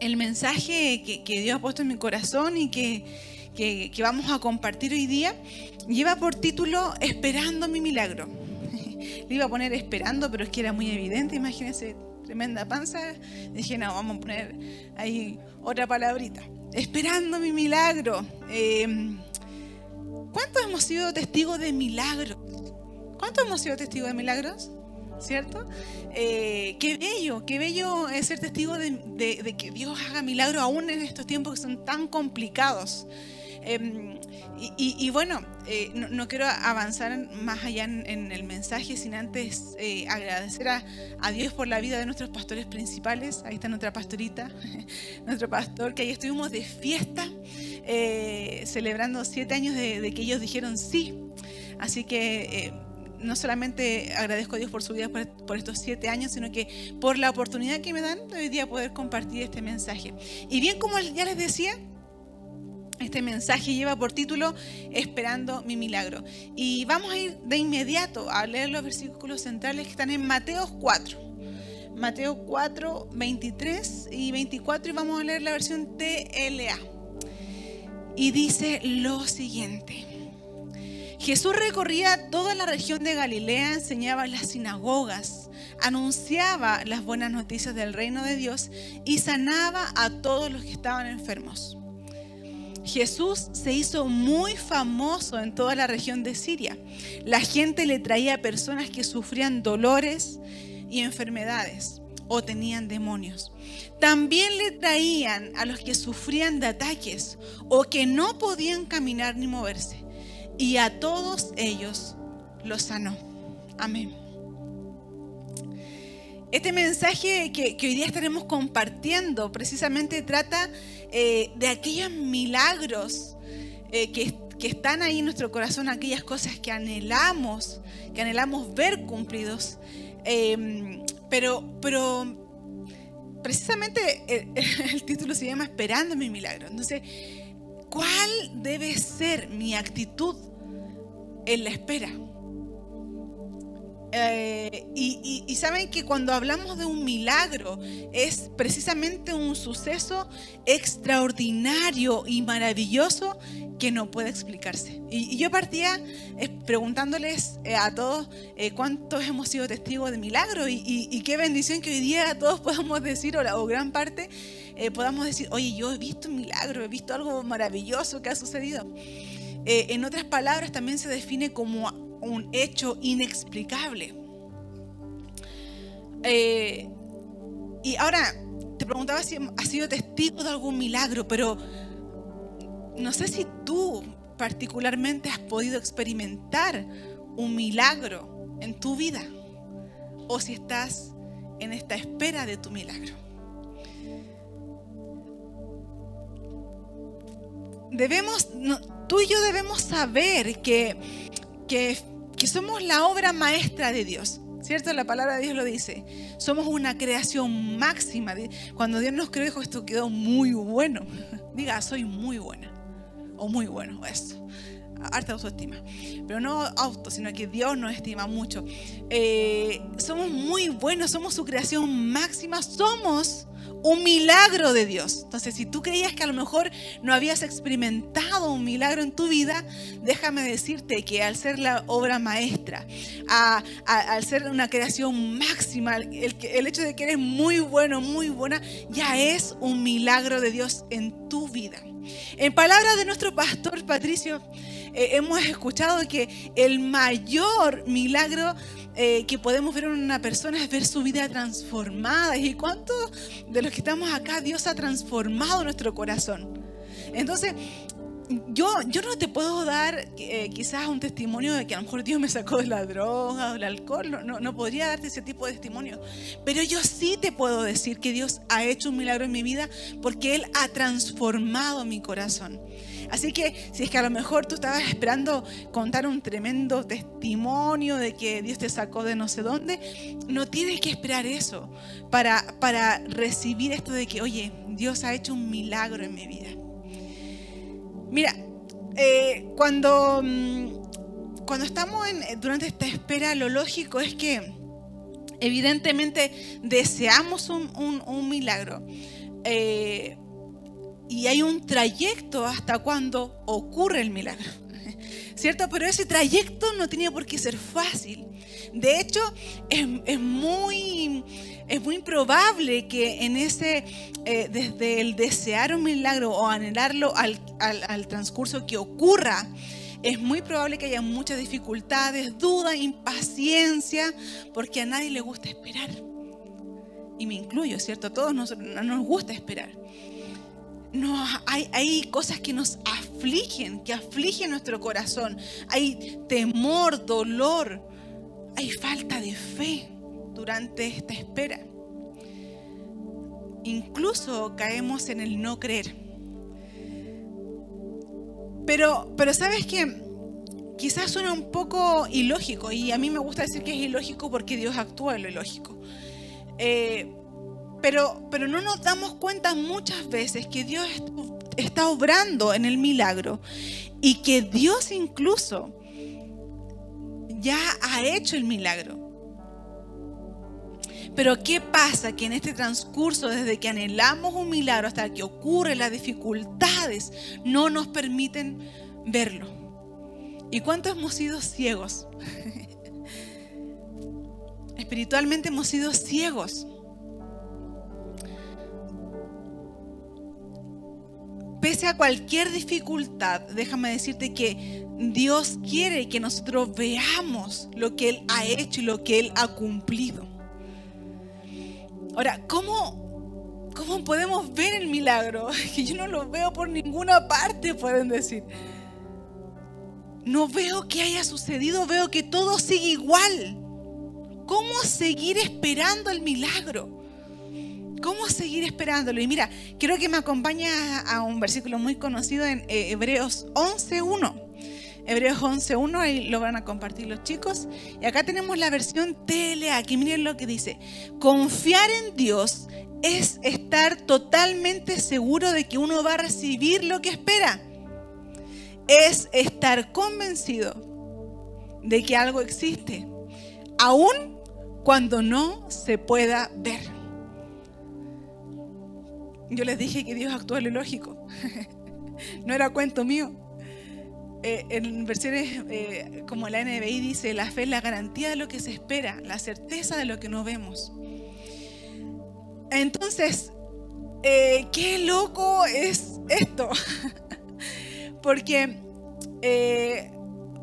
el mensaje que, Dios ha puesto en mi corazón y que, vamos a compartir hoy día lleva por título Esperando mi milagro. Le iba a poner esperando, pero es que era muy evidente, imagínense, tremenda panza. Dije, no, vamos a poner ahí otra palabrita. Esperando mi milagro. Em, ¿Cuántos hemos sido testigos de milagros? ¿Cuántos hemos sido testigos de milagros? ¿Cierto? Eh, qué bello, qué bello ser testigo de, que Dios haga milagros aún en estos tiempos que son tan complicados. Em, y, bueno, eh, no, quiero avanzar más allá en, el mensaje sin antes eh, agradecer a, Dios por la vida de nuestros pastores principales. Ahí está nuestra pastorita, nuestro pastor, que ahí estuvimos de fiesta, eh, celebrando siete años de, que ellos dijeron sí. Así que no solamente agradezco a Dios por su vida por, estos siete años, sino que por la oportunidad que me dan hoy día poder compartir este mensaje. Y bien como ya les decía, este mensaje lleva por título Esperando mi milagro. Y vamos a ir de inmediato a leer los versículos centrales que están en Mateo 4. Mateo 4, 23 y 24 y vamos a leer la versión TLA. Y dice lo siguiente. Jesús recorría toda la región de Galilea, enseñaba en las sinagogas, anunciaba las buenas noticias del reino de Dios y sanaba a todos los que estaban enfermos. Jesús se hizo muy famoso en toda la región de Siria. La gente le traía personas que sufrían dolores y enfermedades o tenían demonios. También le traían a los que sufrían de ataques o que no podían caminar ni moverse. Y a todos ellos los sanó. Amén. Este mensaje que, hoy día estaremos compartiendo precisamente trata eh, de aquellos milagros eh, que, están ahí en nuestro corazón, aquellas cosas que anhelamos, que anhelamos ver cumplidos. Em, pero, pero precisamente el, el título se llama Esperando mi milagro. Entonces, ¿cuál debe ser mi actitud en la espera? Eh, y, saben que cuando hablamos de un milagro es precisamente un suceso extraordinario y maravilloso que no puede explicarse. Y, yo partía eh, preguntándoles eh, a todos cuántos hemos sido testigos de milagro y, qué bendición que hoy día todos podamos decir, o, o gran parte, podamos decir, oye, yo he visto un milagro, he visto algo maravilloso que ha sucedido. En otras palabras, también se define como un hecho inexplicable. Eh, y ahora, te preguntaba si has sido testigo de algún milagro, pero no sé si tú particularmente has podido experimentar un milagro en tu vida o si estás en esta espera de tu milagro. Debemos, tú y yo debemos saber que que, somos la obra maestra de Dios. ¿Cierto? La palabra de Dios lo dice. Somos una creación máxima. Cuando Dios nos creó, dijo, esto quedó muy bueno. Diga, soy muy buena. O muy bueno, eso. Harta autoestima. Pero no auto, sino que Dios nos estima mucho. Eh, somos muy buenos, somos su creación máxima. Somos un milagro de Dios. Entonces, si tú creías que a lo mejor no habías experimentado un milagro en tu vida, déjame decirte que al ser la obra maestra, al ser una creación máxima, el, el hecho de que eres muy bueno, muy buena, ya es un milagro de Dios en tu vida. En palabras de nuestro pastor Patricio, eh, hemos escuchado que el mayor milagro eh, que podemos ver en una persona es ver su vida transformada. ¿Y cuántos de los que estamos acá Dios ha transformado nuestro corazón? Entonces, yo, yo no te puedo dar eh, quizás un testimonio de que a lo mejor Dios me sacó de la droga o del alcohol, no, no, no, podría darte ese tipo de testimonio. Pero yo sí te puedo decir que Dios ha hecho un milagro en mi vida porque Él ha transformado mi corazón. Así que si es que a lo mejor tú estabas esperando contar un tremendo testimonio de que Dios te sacó de no sé dónde, no tienes que esperar eso para, para recibir esto de que, oye, Dios ha hecho un milagro en mi vida. Mira, eh, cuando, mm, cuando estamos durante esta espera, lo lógico es que evidentemente deseamos un, un milagro. eh, y hay un trayecto hasta cuando ocurre el milagro. ¿Cierto? Pero ese trayecto no tenía por qué ser fácil. De hecho, es, muy, es muy probable que en ese, eh, desde el desear un milagro o anhelarlo al, al transcurso que ocurra, es muy probable que haya muchas dificultades, dudas, impaciencia, porque a nadie le gusta esperar. Y me incluyo, ¿cierto? A todos nos, no nos gusta esperar no, hay, cosas que nos afligen, que afligen nuestro corazón. Hay temor, dolor, hay falta de fe durante esta espera. Incluso caemos en el no creer. Pero, pero sabes que quizás suena un poco ilógico y a mí me gusta decir que es ilógico porque Dios actúa en lo ilógico. Eh, pero, pero no nos damos cuenta muchas veces que Dios está obrando en el milagro y que Dios incluso ya ha hecho el milagro. Pero ¿qué pasa? Que en este transcurso, desde que anhelamos un milagro hasta que ocurre las dificultades, no nos permiten verlo. ¿Y cuántos hemos sido ciegos? Espiritualmente hemos sido ciegos. Pese a cualquier dificultad, déjame decirte que Dios quiere que nosotros veamos lo que Él ha hecho y lo que Él ha cumplido. Ahora, ¿cómo, cómo podemos ver el milagro? Que yo no lo veo por ninguna parte, pueden decir. No veo que haya sucedido, veo que todo sigue igual. ¿Cómo seguir esperando el milagro? ¿Cómo seguir esperándolo? Y mira, quiero que me acompañes a un versículo muy conocido en eh, Hebreos 11.1. Hebreos 11.1, ahí lo van a compartir los chicos. Y acá tenemos la versión TLA, que miren lo que dice. Confiar en Dios es estar totalmente seguro de que uno va a recibir lo que espera. Es estar convencido de que algo existe, aun cuando no se pueda ver. Yo les dije que Dios actúa lo lógico. no era cuento mío. Eh, en versiones eh, como la NBI dice, la fe es la garantía de lo que se espera, la certeza de lo que no vemos. Entonces, eh, qué loco es esto. Porque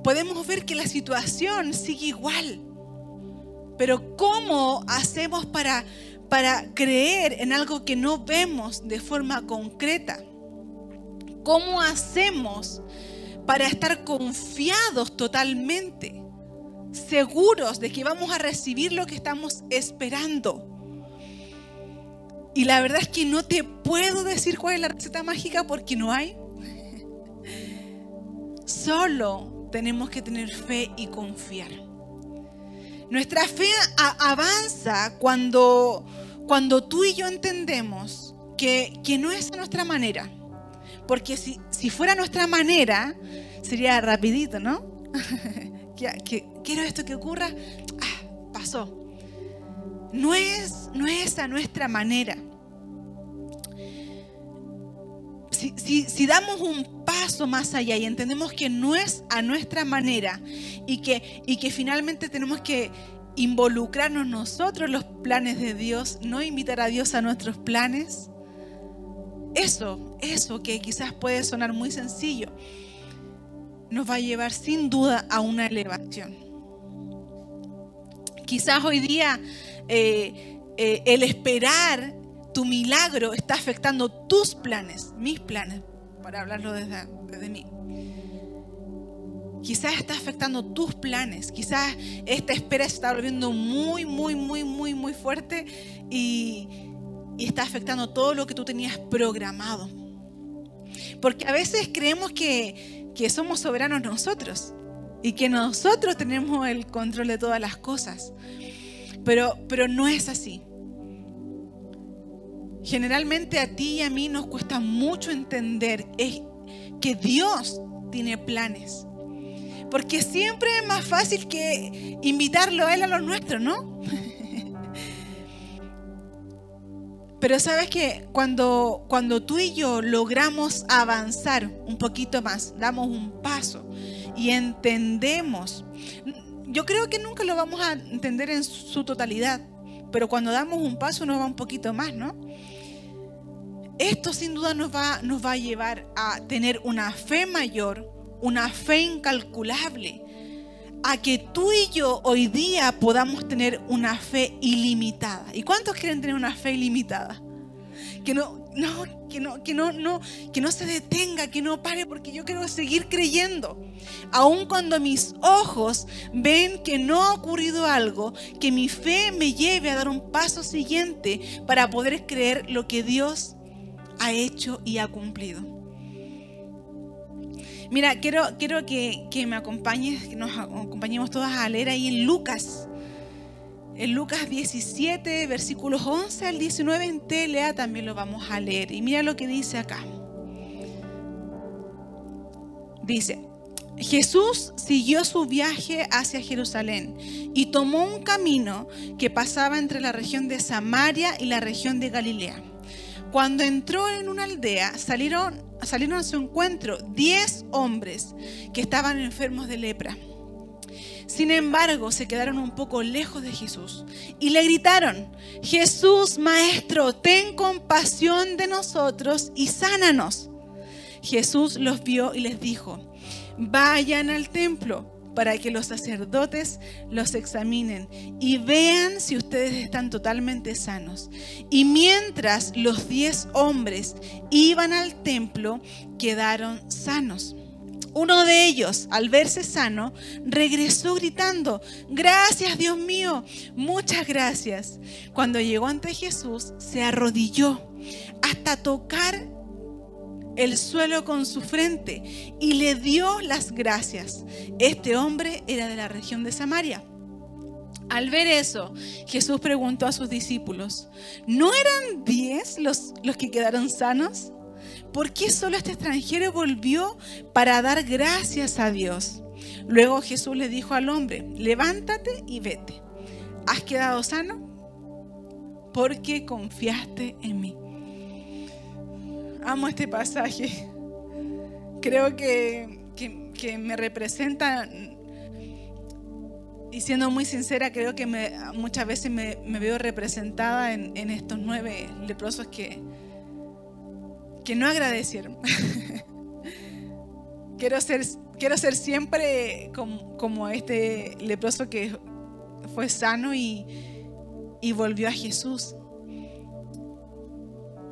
podemos ver que la situación sigue igual. Pero ¿cómo hacemos para para creer en algo que no vemos de forma concreta? ¿Cómo hacemos para estar confiados totalmente, seguros de que vamos a recibir lo que estamos esperando? Y la verdad es que no te puedo decir cuál es la receta mágica porque no hay. Solo tenemos que tener fe y confiar. Nuestra fe avanza cuando, cuando tú y yo entendemos que, no es a nuestra manera. Porque si, si fuera nuestra manera, sería rapidito, ¿no? quiero esto que ocurra, ah, pasó. No es, no es a nuestra manera. Si, damos un paso más allá y entendemos que no es a nuestra manera y que, y que finalmente tenemos que involucrarnos nosotros en los planes de Dios, no invitar a Dios a nuestros planes, eso, eso que quizás puede sonar muy sencillo, nos va a llevar sin duda a una elevación. Quizás hoy día eh, eh, el esperar tu milagro está afectando tus planes, mis planes, para hablarlo desde, mí. Quizás está afectando tus planes, quizás esta espera se está volviendo muy, muy, muy, muy, muy fuerte y, y está afectando todo lo que tú tenías programado. Porque a veces creemos que, que somos soberanos nosotros y que nosotros tenemos el control de todas las cosas. Pero, pero no es así. Generalmente a ti y a mí nos cuesta mucho entender que Dios tiene planes. Porque siempre es más fácil que invitarlo a Él a los nuestros, ¿no? Pero sabes que cuando, cuando tú y yo logramos avanzar un poquito más, damos un paso y entendemos, yo creo que nunca lo vamos a entender en su totalidad, pero cuando damos un paso nos va un poquito más, ¿no? Esto sin duda nos va, nos va a llevar a tener una fe mayor, una fe incalculable, a que tú y yo hoy día podamos tener una fe ilimitada. ¿Y cuántos quieren tener una fe ilimitada? Que no, no, que no, que no, no, que no se detenga, que no pare, porque yo quiero seguir creyendo. Aun cuando mis ojos ven que no ha ocurrido algo, que mi fe me lleve a dar un paso siguiente para poder creer lo que Dios ha hecho y ha cumplido. Mira, quiero, quiero que, me acompañes, que nos acompañemos todas a leer ahí en Lucas. En Lucas 17, versículos 11 al 19 en Telea también lo vamos a leer. Y mira lo que dice acá. Dice, Jesús siguió su viaje hacia Jerusalén y tomó un camino que pasaba entre la región de Samaria y la región de Galilea. Cuando entró en una aldea, salieron, a su encuentro diez hombres que estaban enfermos de lepra. Sin embargo, se quedaron un poco lejos de Jesús y le gritaron, Jesús, Maestro, ten compasión de nosotros y sánanos. Jesús los vio y les dijo, vayan al templo para que los sacerdotes los examinen y vean si ustedes están totalmente sanos. Y mientras los diez hombres iban al templo, quedaron sanos. Uno de ellos, al verse sano, regresó gritando, gracias Dios mío, muchas gracias. Cuando llegó ante Jesús, se arrodilló hasta tocar el suelo con su frente y le dio las gracias. Este hombre era de la región de Samaria. Al ver eso, Jesús preguntó a sus discípulos, ¿no eran diez los, los que quedaron sanos? ¿Por qué solo este extranjero volvió para dar gracias a Dios? Luego Jesús le dijo al hombre, levántate y vete. ¿Has quedado sano? Porque confiaste en mí amo este pasaje. Creo que, me representa, y siendo muy sincera, creo que muchas veces me, veo representada en, estos nueve leprosos que, que no agradecieron. quiero, ser, quiero ser siempre como, como, este leproso que fue sano y, y volvió a Jesús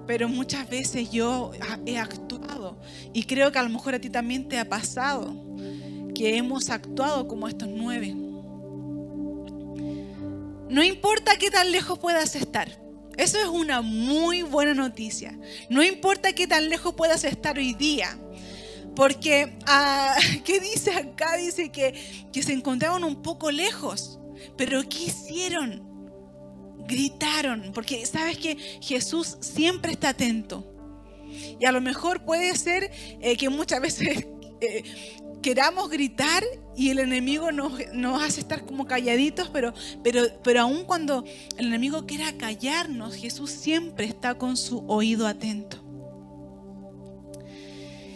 pero muchas veces yo he actuado y creo que a lo mejor a ti también te ha pasado que hemos actuado como estos nueve. No importa qué tan lejos puedas estar. Eso es una muy buena noticia. No importa qué tan lejos puedas estar hoy día. Porque, ah, ¿qué dice acá? Dice que, que se encontraban un poco lejos. Pero ¿qué hicieron? Gritaron, porque sabes que Jesús siempre está atento. Y a lo mejor puede ser eh, que muchas veces eh, queramos gritar y el enemigo nos, hace estar como calladitos, pero, pero, pero aun cuando el enemigo quiera callarnos, Jesús siempre está con su oído atento.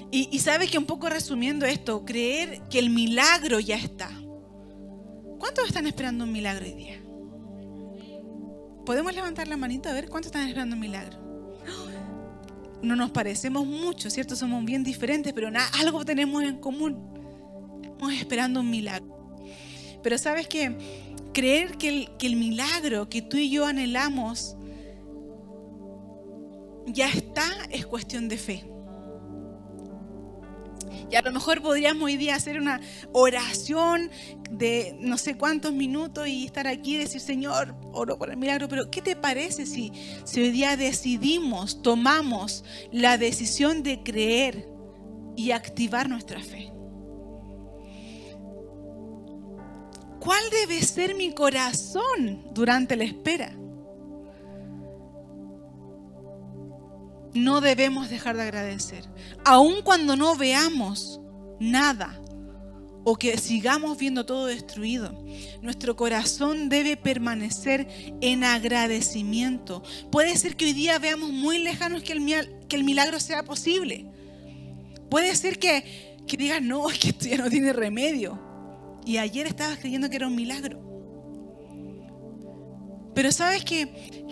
Y, y sabes que un poco resumiendo esto, creer que el milagro ya está. ¿Cuántos están esperando un milagro hoy día? ¿Podemos levantar la manita a ver cuántos están esperando un milagro? No nos parecemos mucho, ¿cierto? Somos bien diferentes, pero nada, algo tenemos en común. Estamos esperando un milagro. Pero sabes que creer que el milagro que tú y yo anhelamos ya está es cuestión de fe. Y a lo mejor podríamos hoy día hacer una oración de no sé cuántos minutos y estar aquí y decir, Señor, oro por el milagro. Pero ¿qué te parece si, si hoy día decidimos, tomamos la decisión de creer y activar nuestra fe? ¿Cuál debe ser mi corazón durante la espera? No debemos dejar de agradecer. Aun cuando no veamos nada o que sigamos viendo todo destruido. Nuestro corazón debe permanecer en agradecimiento. Puede ser que hoy día veamos muy lejanos que el, milagro sea posible. Puede ser que, que digas, no, es que esto ya no tiene remedio. Y ayer estabas creyendo que era un milagro. Pero sabes que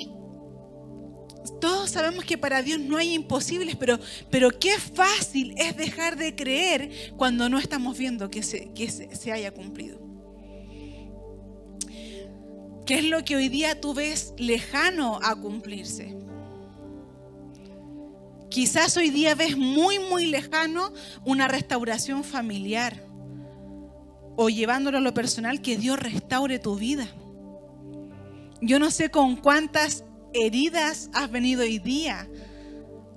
todos sabemos que para Dios no hay imposibles, pero, pero qué fácil es dejar de creer cuando no estamos viendo que, se, que se, haya cumplido. ¿Qué es lo que hoy día tú ves lejano a cumplirse? Quizás hoy día ves muy, muy lejano una restauración familiar o llevándolo a lo personal, que Dios restaure tu vida. Yo no sé con cuántas heridas has venido hoy día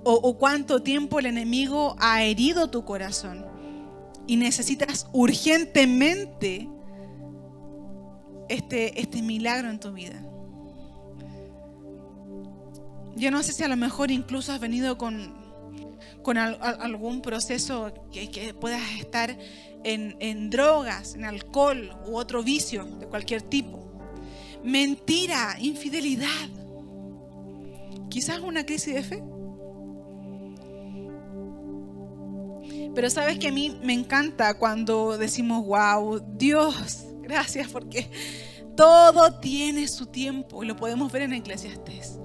o, cuánto tiempo el enemigo ha herido tu corazón y necesitas urgentemente este, este milagro en tu vida. Yo no sé si a lo mejor incluso has venido con, con algún proceso que, que puedas estar en, en, drogas, en alcohol u otro vicio de cualquier tipo. Mentira, infidelidad. Quizás una crisis de fe. Pero sabes que a mí me encanta cuando decimos, wow, Dios, gracias porque todo tiene su tiempo. Y lo podemos ver en Eclesiastes.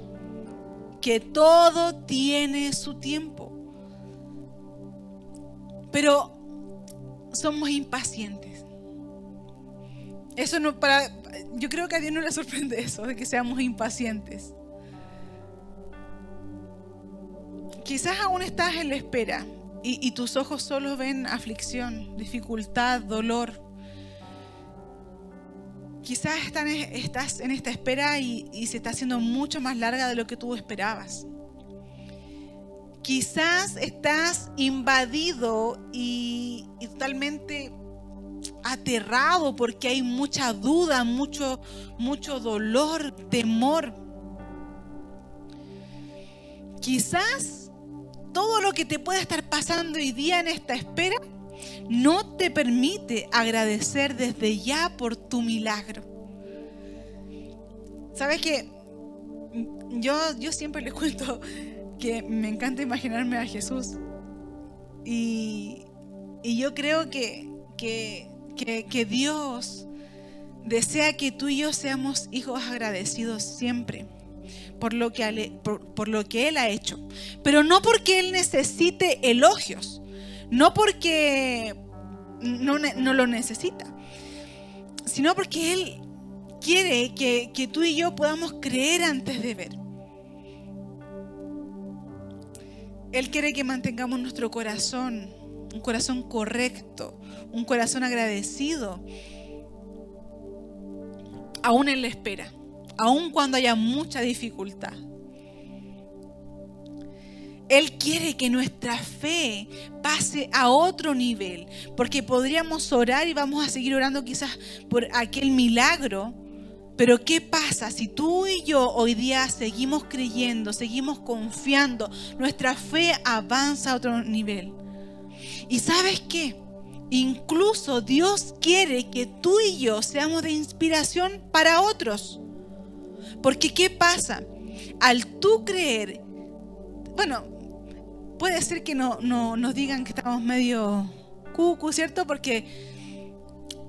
Que todo tiene su tiempo. Pero somos impacientes. Eso no para yo creo que a Dios no le sorprende eso de que seamos impacientes. Quizás aún estás en la espera y, tus ojos solo ven aflicción, dificultad, dolor. Quizás estás en esta espera y, se está haciendo mucho más larga de lo que tú esperabas. Quizás estás invadido y, totalmente aterrado porque hay mucha duda, mucho, mucho dolor, temor. Quizás todo lo que te pueda estar pasando hoy día en esta espera no te permite agradecer desde ya por tu milagro. ¿Sabes qué? Yo, yo siempre les cuento que me encanta imaginarme a Jesús. Y, yo creo que, que, que Dios desea que tú y yo seamos hijos agradecidos siempre por lo, que, por, lo que Él ha hecho. Pero no porque Él necesite elogios, no porque no, lo necesita, sino porque Él quiere que, tú y yo podamos creer antes de ver. Él quiere que mantengamos nuestro corazón, un corazón correcto, un corazón agradecido, aún en la espera aun cuando haya mucha dificultad. Él quiere que nuestra fe pase a otro nivel, porque podríamos orar y vamos a seguir orando quizás por aquel milagro, pero ¿qué pasa si tú y yo hoy día seguimos creyendo, seguimos confiando, nuestra fe avanza a otro nivel? ¿Y sabes qué? Incluso Dios quiere que tú y yo seamos de inspiración para otros. Porque ¿qué pasa? Al tú creer, bueno, puede ser que no, nos digan que estamos medio cucu, ¿cierto? Porque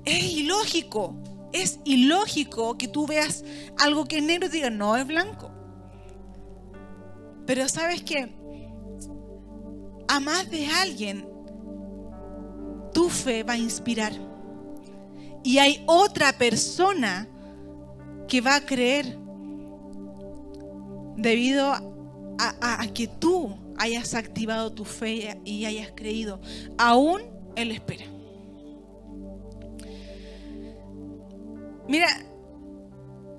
es ilógico, es ilógico que tú veas algo que es negro y digas, no, es blanco. Pero sabes que a más de alguien, tu fe va a inspirar. Y hay otra persona que va a creer debido a, que tú hayas activado tu fe y hayas creído, aún Él espera. Mira,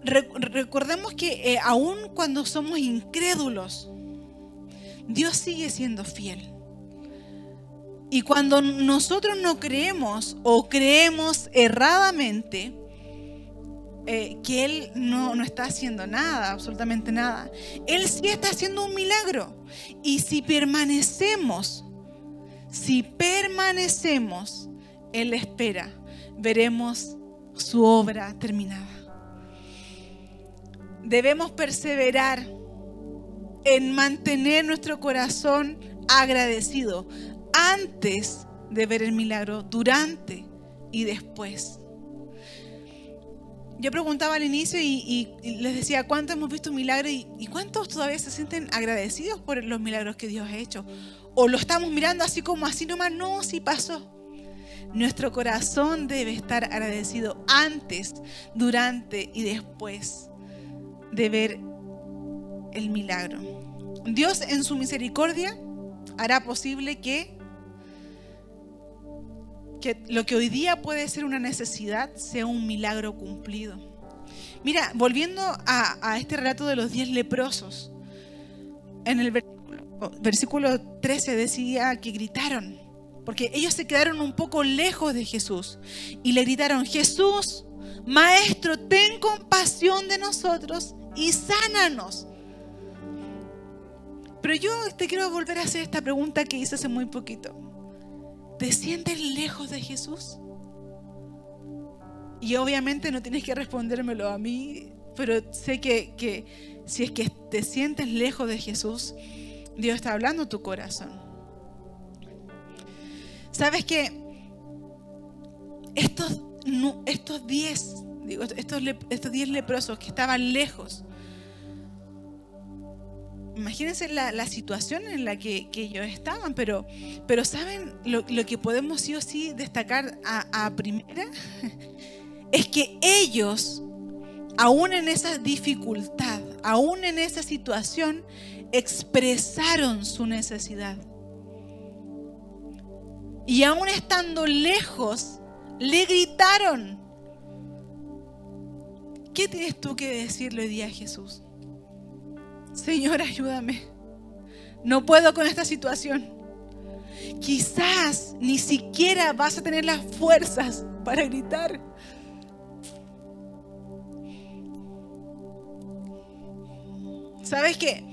recordemos que eh, aún cuando somos incrédulos, Dios sigue siendo fiel. Y cuando nosotros no creemos o creemos erradamente, eh, que Él no, no está haciendo nada, absolutamente nada. Él sí está haciendo un milagro. Y si permanecemos, si permanecemos, Él espera veremos su obra terminada. Debemos perseverar en mantener nuestro corazón agradecido antes de ver el milagro, durante y después. Yo preguntaba al inicio y, les decía, ¿cuántos hemos visto un milagro y, y, cuántos todavía se sienten agradecidos por los milagros que Dios ha hecho? ¿O lo estamos mirando así como así nomás? No, sí pasó. Nuestro corazón debe estar agradecido antes, durante y después de ver el milagro. Dios en su misericordia hará posible que, que lo que hoy día puede ser una necesidad sea un milagro cumplido. Mira, volviendo a, este relato de los diez leprosos, en el versículo 13 decía que gritaron, porque ellos se quedaron un poco lejos de Jesús y le gritaron, Jesús, Maestro, ten compasión de nosotros y sánanos. Pero yo te quiero volver a hacer esta pregunta que hice hace muy poquito. ¿Te sientes lejos de Jesús? Y obviamente no tienes que respondérmelo a mí, pero sé que, que si es que te sientes lejos de Jesús, Dios está hablando tu corazón. ¿Sabes que estos, estos diez, digo, estos, estos diez leprosos que estaban lejos, imagínense la, situación en la que, ellos estaban, pero, pero ¿saben lo, que podemos sí o sí destacar a, primera? Es que ellos, aún en esa dificultad, aún en esa situación, expresaron su necesidad. Y aún estando lejos, le gritaron. ¿Qué tienes tú que decirle hoy día a Jesús? Señor, ayúdame. No puedo con esta situación. Quizás ni siquiera vas a tener las fuerzas para gritar. ¿Sabes qué?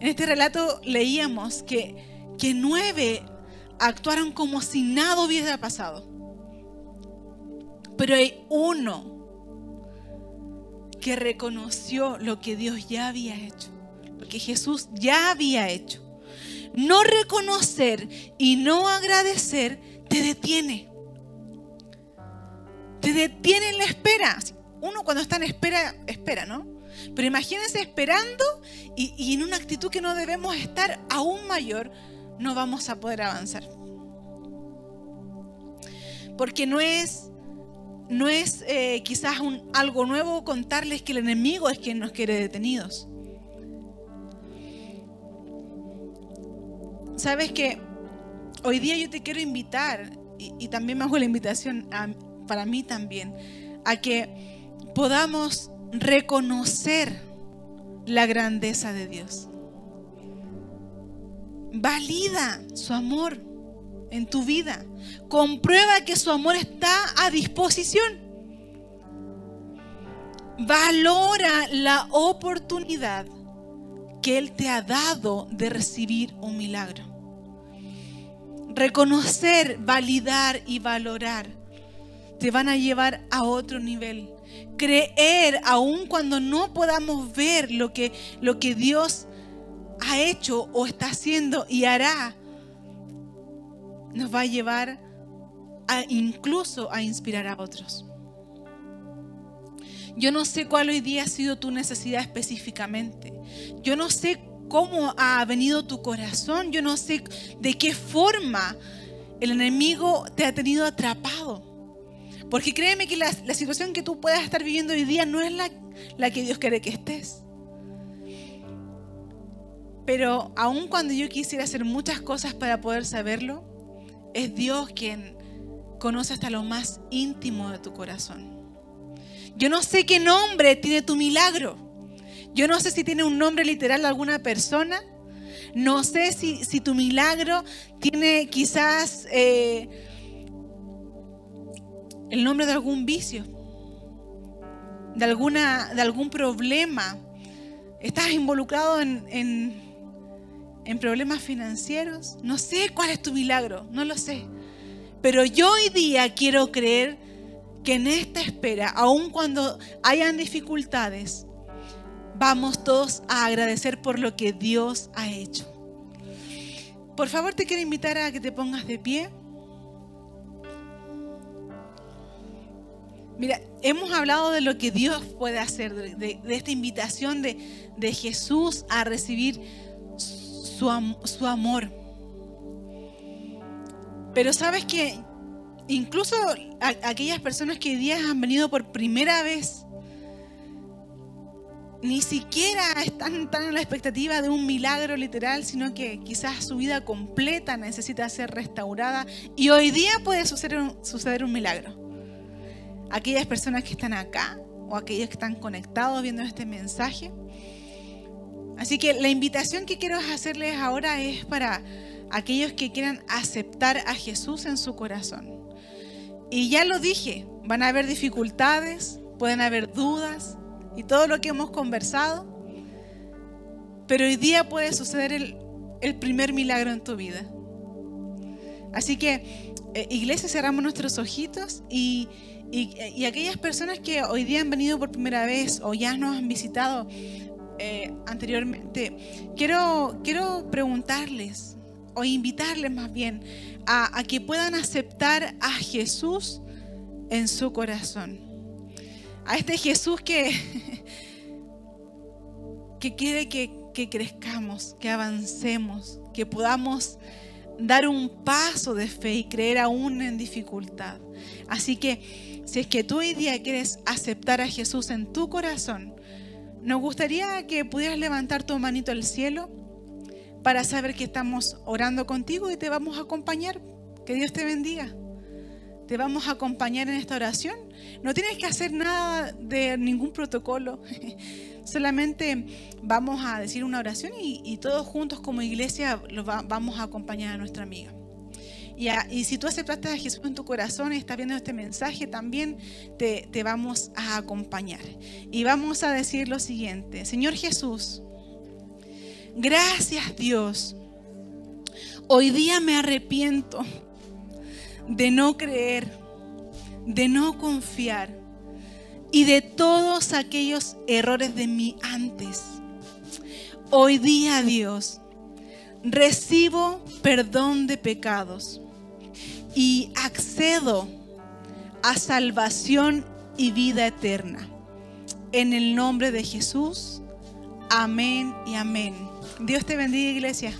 En este relato leíamos que, que nueve actuaron como si nada hubiera pasado. Pero hay uno que reconoció lo que Dios ya había hecho que Jesús ya había hecho. No reconocer y no agradecer te detiene. Te detiene en la espera. Uno cuando está en espera, espera, ¿no? Pero imagínense esperando y, en una actitud que no debemos estar aún mayor, no vamos a poder avanzar. Porque no es, no es eh, quizás algo nuevo contarles que el enemigo es quien nos quiere detenidos. Sabes que hoy día yo te quiero invitar, y, también me hago la invitación para mí también, a que podamos reconocer la grandeza de Dios. Valida su amor en tu vida. Comprueba que su amor está a disposición. Valora la oportunidad que Él te ha dado de recibir un milagro reconocer, validar y valorar te van a llevar a otro nivel. Creer aun cuando no podamos ver lo que, lo que Dios ha hecho o está haciendo y hará, nos va a llevar a, incluso a inspirar a otros. Yo no sé cuál hoy día ha sido tu necesidad específicamente. Yo no sé cómo ha venido tu corazón. Yo no sé de qué forma el enemigo te ha tenido atrapado. Porque créeme que la, situación que tú puedas estar viviendo hoy día no es la, la que Dios quiere que estés. Pero aun cuando yo quisiera hacer muchas cosas para poder saberlo, es Dios quien conoce hasta lo más íntimo de tu corazón. Yo no sé qué nombre tiene tu milagro. Yo no sé si tiene un nombre literal de alguna persona. No sé si, tu milagro tiene quizás eh, el nombre de algún vicio, de, alguna, de algún problema. Estás involucrado en, en problemas financieros. No sé cuál es tu milagro, no lo sé. Pero yo hoy día quiero creer que en esta espera, aun cuando hayan dificultades, vamos todos a agradecer por lo que Dios ha hecho. Por favor, te quiero invitar a que te pongas de pie. Mira, hemos hablado de lo que Dios puede hacer, de, esta invitación de, Jesús a recibir su, su amor. Pero sabes que incluso aquellas personas que hoy día han venido por primera vez, ni siquiera están tan en la expectativa de un milagro literal, sino que quizás su vida completa necesita ser restaurada y hoy día puede suceder un, milagro. Aquellas personas que están acá o aquellos que están conectados viendo este mensaje. Así que la invitación que quiero hacerles ahora es para aquellos que quieran aceptar a Jesús en su corazón. Y ya lo dije, van a haber dificultades, pueden haber dudas y todo lo que hemos conversado, pero hoy día puede suceder el, primer milagro en tu vida. Así que, eh, iglesia, cerramos nuestros ojitos y, y, aquellas personas que hoy día han venido por primera vez o ya nos han visitado eh, anteriormente, quiero, quiero preguntarles, o invitarles más bien a, que puedan aceptar a Jesús en su corazón. A este Jesús que, que quiere que, que crezcamos, que avancemos, que podamos dar un paso de fe y creer aún en dificultad. Así que si es que tú hoy día quieres aceptar a Jesús en tu corazón, nos gustaría que pudieras levantar tu manito al cielo para saber que estamos orando contigo y te vamos a acompañar. Que Dios te bendiga. Te vamos a acompañar en esta oración. No tienes que hacer nada de ningún protocolo. Solamente vamos a decir una oración y, todos juntos como iglesia lo vamos a acompañar a nuestra amiga. Y, si tú aceptaste a Jesús en tu corazón y estás viendo este mensaje, también te vamos a acompañar. Y vamos a decir lo siguiente. Señor Jesús, Gracias Dios. Hoy día me arrepiento de no creer, de no confiar y de todos aquellos errores de mí antes. Hoy día Dios, recibo perdón de pecados y accedo a salvación y vida eterna. En el nombre de Jesús. Amén y amén. Dios te bendiga, iglesia.